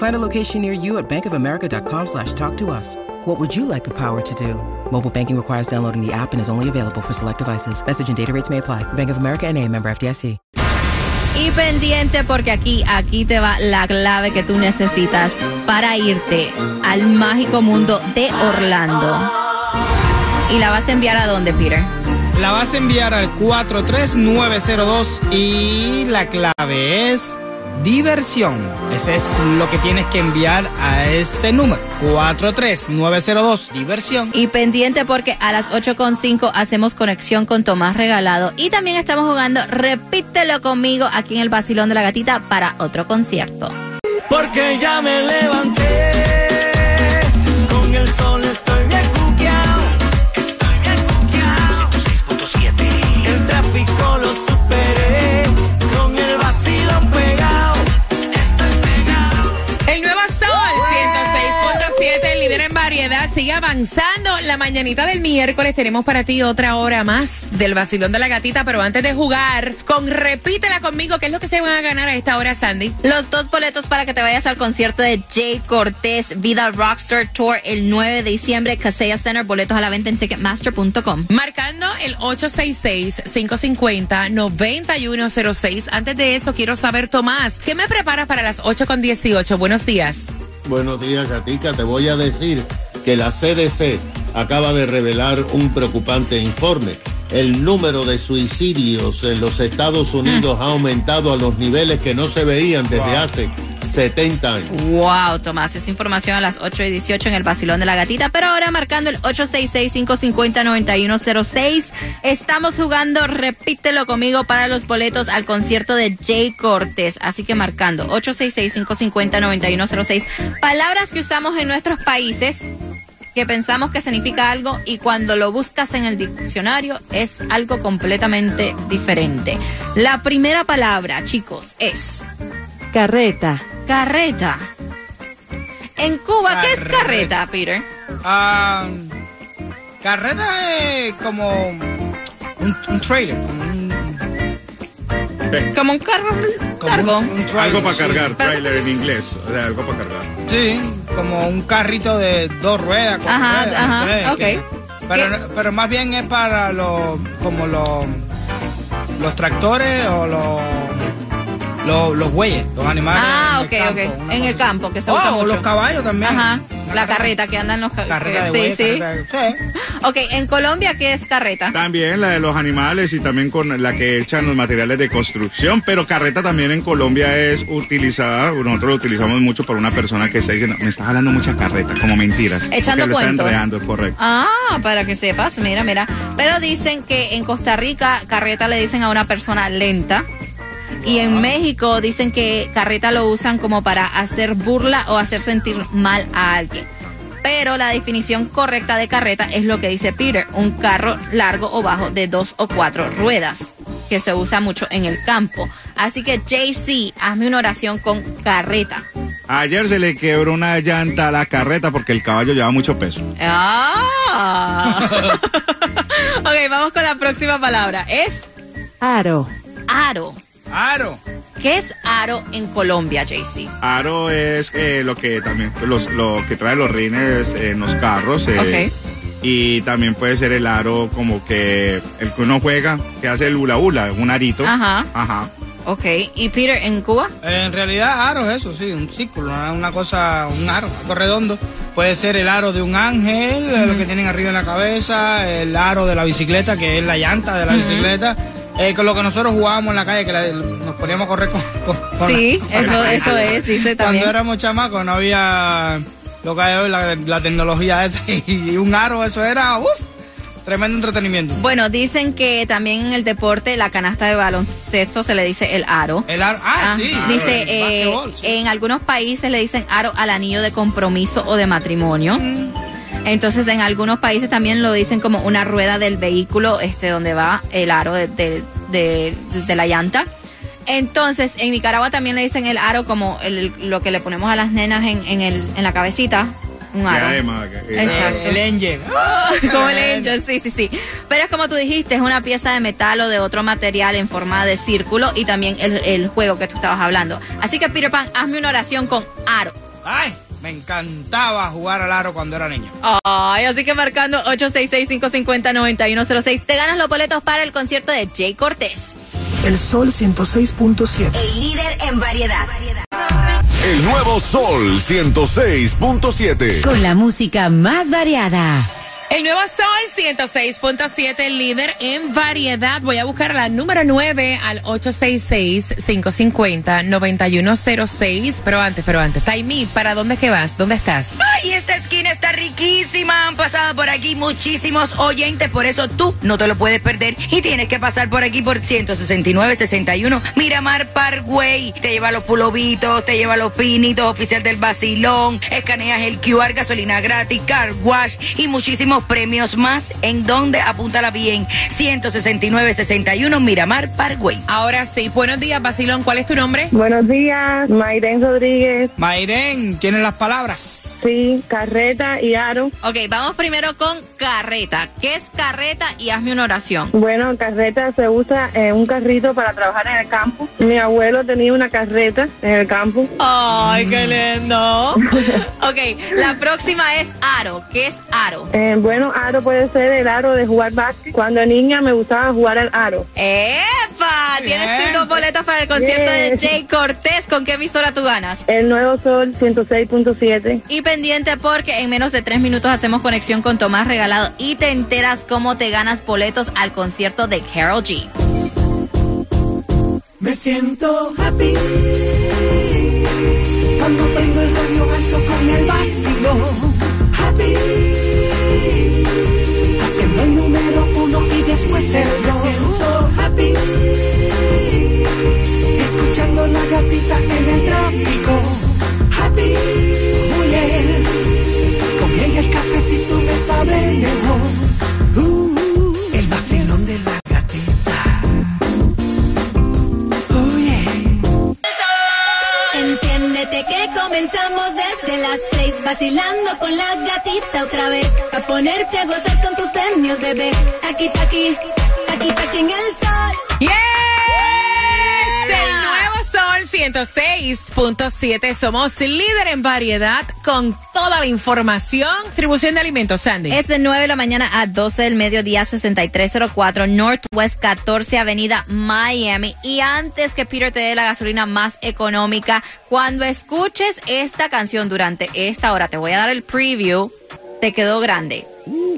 Find a location near you at bankofamerica.com slash talk to us. What would you like the power to do? Mobile banking requires downloading the app and is only available for select devices. Message and data rates may apply. Bank of America and a member FDIC. Y pendiente porque aquí, aquí te va la clave que tú necesitas para irte al mágico mundo de Orlando. ¿Y la vas a enviar a dónde, Peter? La vas a enviar al 43902 y la clave es diversión. Ese es lo que tienes que enviar a ese número. 43902, diversión. Y pendiente porque a las 8.5 hacemos conexión con Tomás Regalado. Y también estamos jugando Repítelo conmigo aquí en el Basilón de la Gatita para otro concierto. Porque ya me levanté, mañanita del miércoles tenemos para ti otra hora más del vacilón de la gatita, pero antes de jugar, con repítela conmigo, ¿qué es lo que se van a ganar a esta hora, Sandy? Los dos boletos para que te vayas al concierto de Jay Cortés, Vida Rockstar Tour, el 9 de diciembre, Casella Center, boletos a la venta en Ticketmaster.com. Marcando el 866-550-9106. Antes de eso, quiero saber, Tomás, ¿qué me preparas para las 8 con 18? Buenos días. Buenos días, Gatica. Te voy a decir que la CDC acaba de revelar un preocupante informe. El número de suicidios en los Estados Unidos ha aumentado a los niveles que no se veían desde hace 70 años. Wow, Tomás, esa información a las 8 y 18 en el Basilón de la Gatita, pero ahora marcando el 866-550-9106. Estamos jugando, repítelo conmigo, para los boletos al concierto de Jay Cortés. Así que marcando 866-550-9106. Palabras que usamos en nuestros países que pensamos que significa algo y cuando lo buscas en el diccionario es algo completamente diferente. La primera palabra, chicos, es Carreta. carreta. En Cuba, ¿qué es carreta, Peter? Ah, carreta es como un, un trailer, como un, Como un carro como largo. un- un trailer, Algo para sí. cargar, trailer en inglés. O sea, algo para cargar. Sí, como un carrito de dos ruedas. Ajá, ruedas, ajá, sé, ok. que- pero, pero más bien es para los, como los, los tractores o los, los, los bueyes, los animales. Ah, en ok, el campo, ok. una En el campo, que se Oh, usa mucho. los caballos también. Ajá, la carreta que andan los ca- Carreta de Sí, sí. carreta de- sí. Ok, en Colombia, ¿qué es carreta? También la de los animales y también con la que echan los materiales de construcción, pero carreta también en Colombia es utilizada, nosotros lo utilizamos mucho por una persona que está diciendo, me estás hablando mucha carreta, como mentiras. Echando lo cuento. está enredando, correcto. Ah, para que sepas, mira, mira. Pero dicen que en Costa Rica carreta le dicen a una persona lenta. Y en México dicen que carreta lo usan como para hacer burla o hacer sentir mal a alguien. Pero la definición correcta de carreta es lo que dice Peter, un carro largo o bajo de dos o cuatro ruedas, que se usa mucho en el campo. Así que JC, hazme una oración con carreta. Ayer se le quebró una llanta a la carreta porque el caballo lleva mucho peso. Ah. ok, vamos con la próxima palabra. Es Aro. aro. Aro. ¿Qué es aro en Colombia, JC? Aro es eh, lo que también los, lo que trae los rines en los carros. eh, Y también puede ser el aro como que el que uno juega, que hace el hula hula, un arito. Ajá. Ajá. Ok, ¿y Peter en Cuba? En realidad, aro es eso, sí, un círculo, una- cosa, un aro, algo redondo. Puede ser el aro de un ángel, eh, lo que tienen arriba en la cabeza, el aro de la bicicleta, que es la llanta de la bicicleta. Eh, con lo que nosotros jugábamos en la calle, que la- nos poníamos a correr con... con- con Sí, la- eso, eso es, dice Cuando éramos chamacos no había lo que hay hoy, la, la tecnología esa, y un aro, eso era, uff, tremendo entretenimiento. Bueno, dicen que también en el deporte la canasta de baloncesto se le dice el aro. El aro, ah, Ah, sí. Dice, eh, sí. en algunos países le dicen aro al anillo de compromiso o de matrimonio. Mm. Entonces, en algunos países también lo dicen como una rueda del vehículo, este, donde va el aro de, de- de- de la llanta. Entonces, en Nicaragua también le dicen el aro como el- lo que le ponemos a las nenas en, en el, en la cabecita. Un aro. Exacto. El angel. como el angel, sí, sí, sí. Pero es como tú dijiste, es una pieza de metal o de otro material en forma de círculo y también el, el juego que tú estabas hablando. Así que, Peter Pan, hazme una oración con aro. Ay, me encantaba jugar al aro cuando era niño. Ay, así que marcando 866-550-9106, te ganas los boletos para el concierto de Jay Cortés. El Sol 106.7. El líder en variedad. El nuevo Sol 106.7. Con la música más variada. El nuevo Sol 106.7, líder en variedad. Voy a buscar la número 9 al 866-550-9106. Pero antes, pero antes. Taimi, ¿para dónde es que vas? ¿Dónde estás? Ay, esta esquina está riquísima. Han pasado por aquí muchísimos oyentes, por eso tú no te lo puedes perder. Y tienes que pasar por aquí por 169-61 Miramar Parkway. Te lleva los pulovitos, te lleva los pinitos, oficial del vacilón. Escaneas el QR, gasolina gratis, car wash y muchísimos premios más. En donde apúntala bien. 169-61 Miramar Parkway. Ahora sí, buenos días, Basilón. ¿Cuál es tu nombre? Buenos días, Mayren Rodríguez. Mayren, ¿tienes las palabras? Sí, carreta y aro. Ok, vamos primero con carreta. ¿Qué es carreta? Y hazme una oración. Bueno, carreta se usa en un carrito para trabajar en el campo. Mi abuelo tenía una carreta en el campo. Ay, qué lindo. ok, la próxima es aro. ¿Qué es aro? Eh, bueno, aro puede ser el aro de jugar básquet. Cuando niña me gustaba jugar al aro. Tienes tus dos boletos para el concierto de. Jay Cortés. ¿Con qué emisora tú ganas? El Nuevo Sol 106.7. Y pendiente porque en menos de tres minutos hacemos conexión con Tomás Regalado y te enteras cómo te ganas boletos al concierto de Carol G. Me siento happy cuando prendo el radio alto con el vacilo. Happy haciendo el número uno y después el dos. 106.7. Somos líder en variedad con toda la información. Distribución de alimentos, Sandy. Es de 9 de la mañana a 12 del mediodía, 6304 Northwest 14 Avenida Miami. Y antes que Peter te dé la gasolina más económica, cuando escuches esta canción durante esta hora, te voy a dar el preview. Te quedó grande.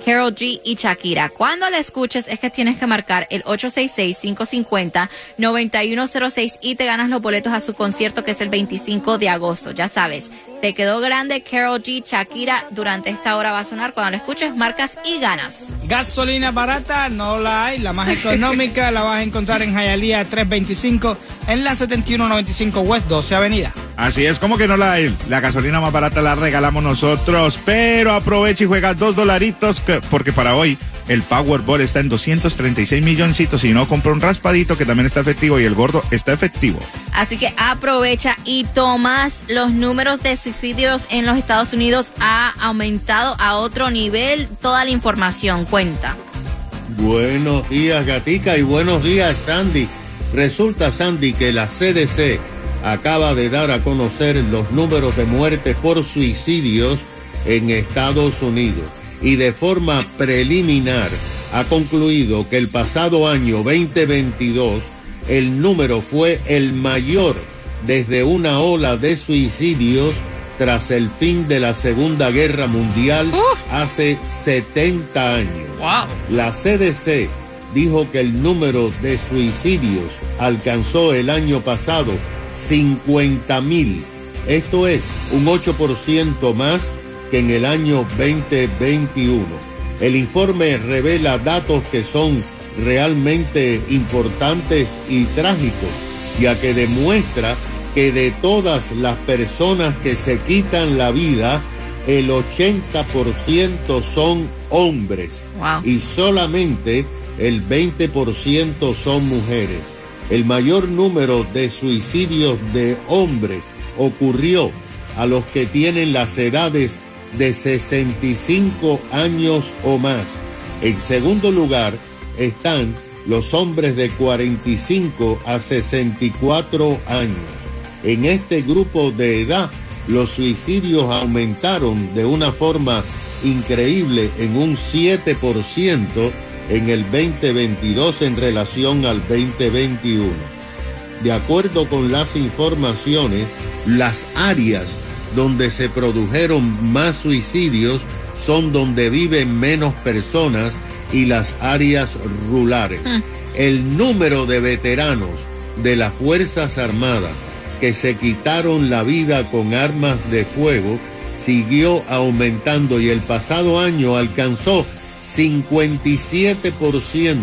Carol G y Shakira. Cuando la escuches es que tienes que marcar el 866-550-9106 y te ganas los boletos a su concierto que es el 25 de agosto. Ya sabes, te quedó grande Carol G, Shakira. Durante esta hora va a sonar. Cuando la escuches, marcas y ganas. Gasolina barata no la hay, la más económica la vas a encontrar en Hialeah 325 en la 7195 West 12 Avenida. Así es, como que no la hay. La gasolina más barata la regalamos nosotros, pero aprovecha y juega dos dolaritos que- porque para hoy el Powerball está en 236 milloncitos y no compra un raspadito que también está efectivo y el gordo está efectivo. Así que aprovecha y tomas los números de suicidios en los Estados Unidos ha aumentado a otro nivel. Toda la información cuenta. Buenos días, Gatica, y buenos días, Sandy. Resulta, Sandy, que la CDC acaba de dar a conocer los números de muertes por suicidios en Estados Unidos y de forma preliminar ha concluido que el pasado año 2022 el número fue el mayor desde una ola de suicidios tras el fin de la Segunda Guerra Mundial hace 70 años. La CDC dijo que el número de suicidios alcanzó el año pasado 50 mil. Esto es un 8% más que en el año 2021. El informe revela datos que son realmente importantes y trágicos, ya que demuestra que de todas las personas que se quitan la vida, el 80% son hombres y solamente el 20% son mujeres. El mayor número de suicidios de hombres ocurrió a los que tienen las edades de 65 años o más. En segundo lugar están los hombres de 45 a 64 años. En este grupo de edad, los suicidios aumentaron de una forma increíble en un 7% en el 2022 en relación al 2021. De acuerdo con las informaciones, las áreas donde se produjeron más suicidios son donde viven menos personas y las áreas rurales. El número de veteranos de las Fuerzas Armadas que se quitaron la vida con armas de fuego siguió aumentando y el pasado año alcanzó 57%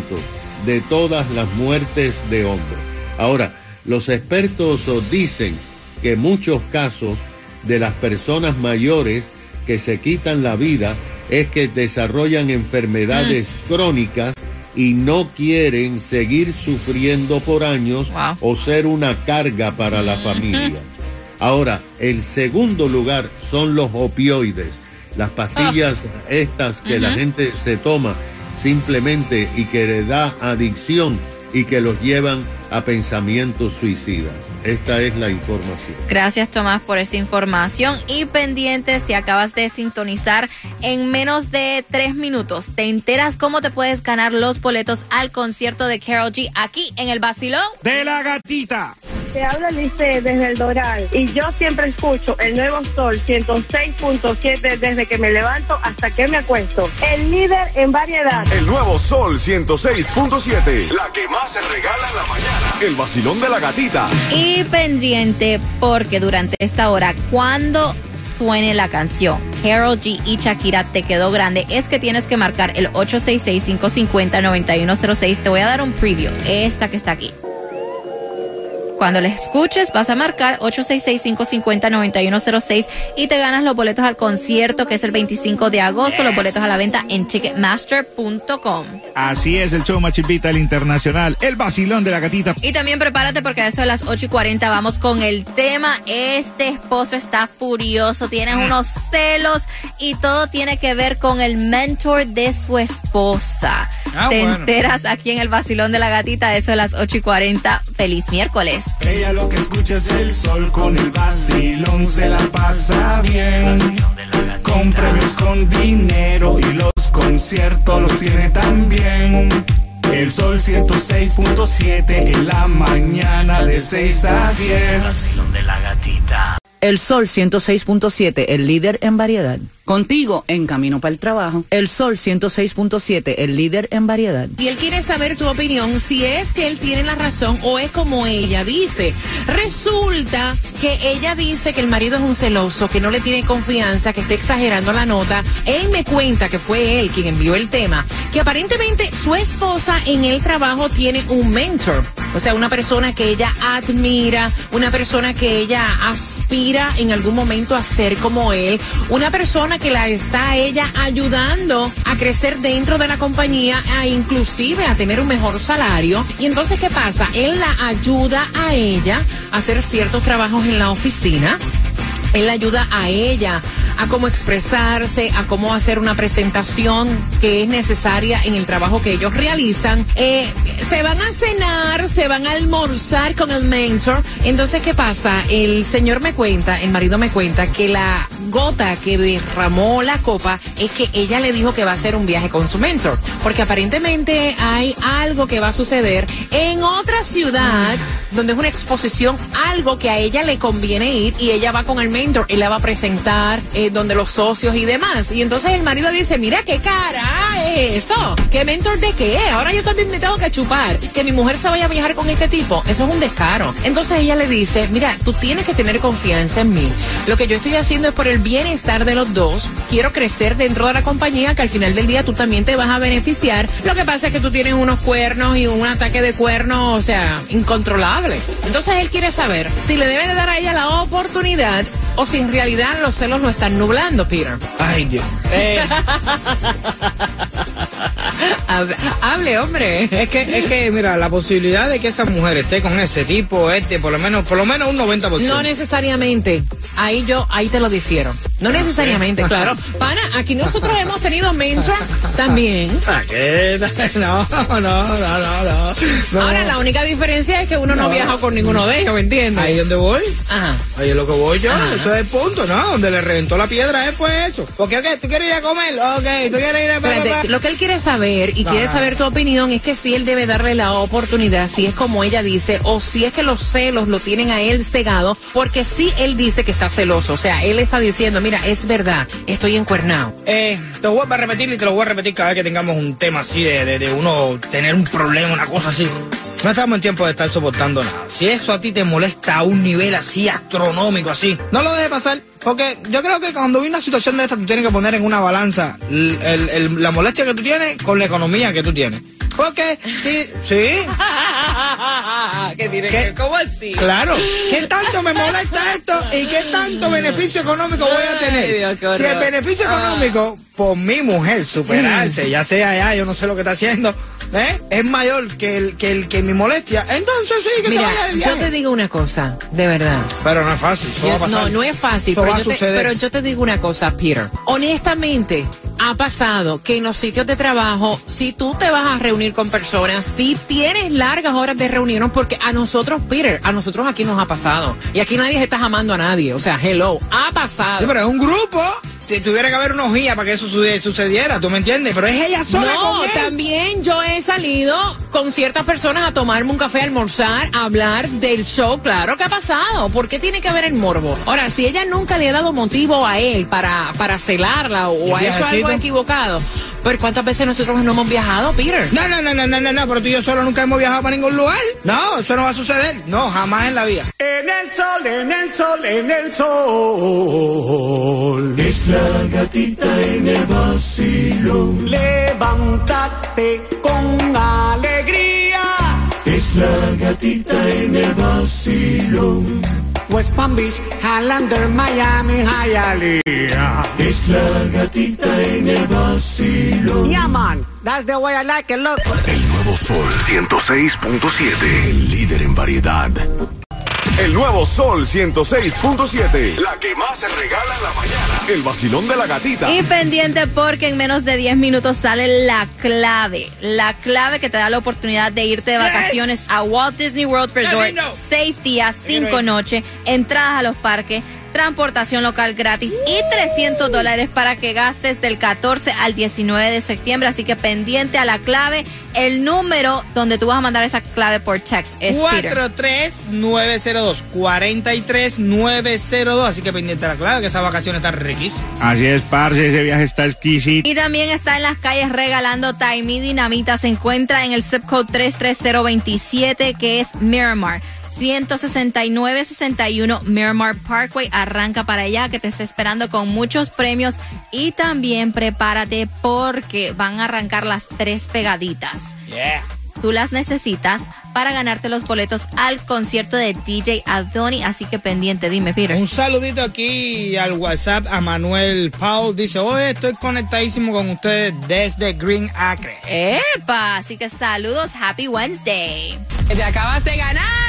de todas las muertes de hombres. Ahora, los expertos dicen que muchos casos de las personas mayores que se quitan la vida es que desarrollan enfermedades crónicas y no quieren seguir sufriendo por años o ser una carga para la familia. Ahora, el segundo lugar son los opioides, las pastillas estas que la gente se toma simplemente y que le da adicción y que los llevan a pensamientos suicidas. Esta es la información. Gracias Tomás por esa información y pendiente si acabas de sintonizar en menos de tres minutos. Te enteras cómo te puedes ganar los boletos al concierto de Carol G aquí en el Basilón de la Gatita. Te habla Lice desde el Doral y yo siempre escucho el nuevo Sol 106.7 desde que me levanto hasta que me acuesto. El líder en variedad. El nuevo Sol 106.7. La que más se regala en la mañana. El vacilón de la gatita. y pendiente porque durante esta hora cuando suene la canción Carol G y Shakira te quedó grande es que tienes que marcar el 866-550-9106 te voy a dar un preview esta que está aquí cuando la escuches, vas a marcar 866-550-9106 y te ganas los boletos al concierto que es el 25 de agosto. Los boletos a la venta en ticketmaster.com. Así es, el show Machipita, el internacional, el vacilón de la gatita. Y también prepárate porque a eso de las 8 y 40 vamos con el tema. Este esposo está furioso, tiene unos celos y todo tiene que ver con el mentor de su esposa. Ah, Te bueno. enteras aquí en el vacilón de la gatita, a eso de las 8 y 40. Feliz miércoles. Ella lo que escucha es el sol con el vacilón, se la pasa bien. Con premios, con dinero y los conciertos los tiene también. El sol 106.7 en la mañana de 6 a 10. de la gatita. El Sol 106.7, el líder en variedad. Contigo en camino para el trabajo. El Sol 106.7, el líder en variedad. Y él quiere saber tu opinión, si es que él tiene la razón o es como ella dice. Resulta que ella dice que el marido es un celoso, que no le tiene confianza, que está exagerando la nota. Él me cuenta que fue él quien envió el tema, que aparentemente su esposa en el trabajo tiene un mentor. O sea, una persona que ella admira, una persona que ella aspira en algún momento a ser como él, una persona que la está ella ayudando a crecer dentro de la compañía, a inclusive a tener un mejor salario. Y entonces, ¿qué pasa? Él la ayuda a ella a hacer ciertos trabajos en la oficina. Él la ayuda a ella a cómo expresarse, a cómo hacer una presentación que es necesaria en el trabajo que ellos realizan. Eh, se van a cenar, se van a almorzar con el mentor. Entonces, ¿qué pasa? El señor me cuenta, el marido me cuenta que la gota que derramó la copa es que ella le dijo que va a hacer un viaje con su mentor. Porque aparentemente hay algo que va a suceder en otra ciudad donde es una exposición, algo que a ella le conviene ir y ella va con el mentor y la va a presentar eh, donde los socios y demás. Y entonces el marido dice, mira qué cara es eso, qué mentor de qué, ahora yo también me tengo que chupar, que mi mujer se vaya a viajar con este tipo, eso es un descaro. Entonces ella le dice, mira, tú tienes que tener confianza en mí. Lo que yo estoy haciendo es por el bienestar de los dos, quiero crecer dentro de la compañía, que al final del día tú también te vas a beneficiar. Lo que pasa es que tú tienes unos cuernos y un ataque de cuernos, o sea, incontrolable. Entonces él quiere saber si le debe de dar a ella la oportunidad o si en realidad los celos lo están nublando, Peter. Ay, Dios. Eh, Hable, hombre. es que, es que, mira, la posibilidad de que esa mujer esté con ese tipo, este, por lo menos, por lo menos un 90%. No necesariamente. Ahí yo, ahí te lo difiero. No necesariamente, claro. Pana, aquí nosotros hemos tenido mentor también. Ah, ¿qué? No, no, no, no, no. Ahora, la única diferencia es que uno no, viaja con ninguno de ellos, ¿me entiendes? Ahí es donde voy. Ajá. Ahí es lo que voy yo. Eso es el punto, ¿no? Donde le reventó la piedra, ¿eh? Fue eso. Porque, ok, ¿tú quieres ir a comer? Ok, ¿tú quieres ir a... Espérate, lo que él quiere saber y quiere saber tu opinión es que si él debe darle la oportunidad, si es como ella dice, o si es que los celos lo tienen a él cegado, porque si él dice que está celoso, o sea, él está diciendo, mira, es verdad, estoy encuernado. Eh, te lo vuelvo a repetir y te lo voy a repetir cada vez que tengamos un tema así de, de, de uno tener un problema, una cosa así. No estamos en tiempo de estar soportando nada. Si eso a ti te molesta a un nivel así astronómico, así, no lo dejes pasar. Porque yo creo que cuando hay una situación de esta, tú tienes que poner en una balanza el- el- el- la molestia que tú tienes con la economía que tú tienes. Porque, sí, sí, ¿Qué tiene ¿Qué? ¿Cómo así? Claro. ¿Qué tanto me molesta esto y qué tanto beneficio económico voy a Ay, tener? Dios, si el beneficio Ah. económico por mi mujer superarse, ya sea ya, yo no sé lo que está haciendo, ¿eh? es mayor que el que el que mi molestia, entonces sí que Mira, se vaya de yo viaje. te digo una cosa, de verdad. Pero no es fácil. eso Yo- va a pasar. no, no es fácil, pero yo, te, suceder. pero yo te digo una cosa, Peter. Honestamente, ha pasado que en los sitios de trabajo, si tú te vas a reunir con personas, si tienes largas horas de reunión, porque a nosotros, Peter, a nosotros aquí nos ha pasado. Y aquí nadie se está amando a nadie. O sea, hello, ha pasado. Sí, pero es un grupo. Si tuviera que haber unos guías para que eso sucediera, ¿tú me entiendes? Pero es ella sola No, con él. también yo he salido con ciertas personas a tomarme un café, a almorzar, a hablar del show. Claro que ha pasado. ¿Por qué tiene que haber el morbo? Ahora, si ella nunca le ha dado motivo a él para, para celarla o, ¿Y o ha hecho algo equivocado, pero ¿cuántas veces nosotros no hemos viajado, Peter? No, no, no, no, no, no, no, pero tú y yo solo nunca hemos viajado para ningún lugar. No, eso no va a suceder. No, jamás en la vida. En el sol, en el sol, en el sol. Es la gatita en el vacilón. Levántate con alegría. Es la gatita en el vacilón. West Palm Beach, Highlander, Miami, Hialeah. Es la gatita en el vacilón. Yeah, man, that's the way I like it, look. El nuevo Sol 106.7. El líder en variedad. El nuevo Sol 106.7. La que más se regala en la mañana. El vacilón de la gatita. Y pendiente porque en menos de 10 minutos sale la clave. La clave que te da la oportunidad de irte de vacaciones a Walt Disney World Resort. lindo. Seis días, cinco noches, entradas a los parques, transportación local gratis y 300 dólares para que gastes del 14 al 19 de septiembre. Así que pendiente a la clave. El número donde tú vas a mandar esa clave por text es Peter. 43902 43902 Así que pendiente a la clave que esas vacaciones están riquísimas. Así es, parce, ese viaje está exquisito. Y también está en las calles regalando Time y Dinamita. Se encuentra en el zip code 33027 que es Miramar. 169-61 Miramar Parkway. Arranca para allá que te está esperando con muchos premios. Y también prepárate porque van a arrancar las tres pegaditas. Yeah. Tú las necesitas para ganarte los boletos al concierto de DJ Adoni. Así que pendiente, dime, Peter. Un saludito aquí al WhatsApp a Manuel Paul. Dice, oye, estoy conectadísimo con ustedes desde Green Acre. ¡Epa! Así que saludos, Happy Wednesday. Te acabas de ganar.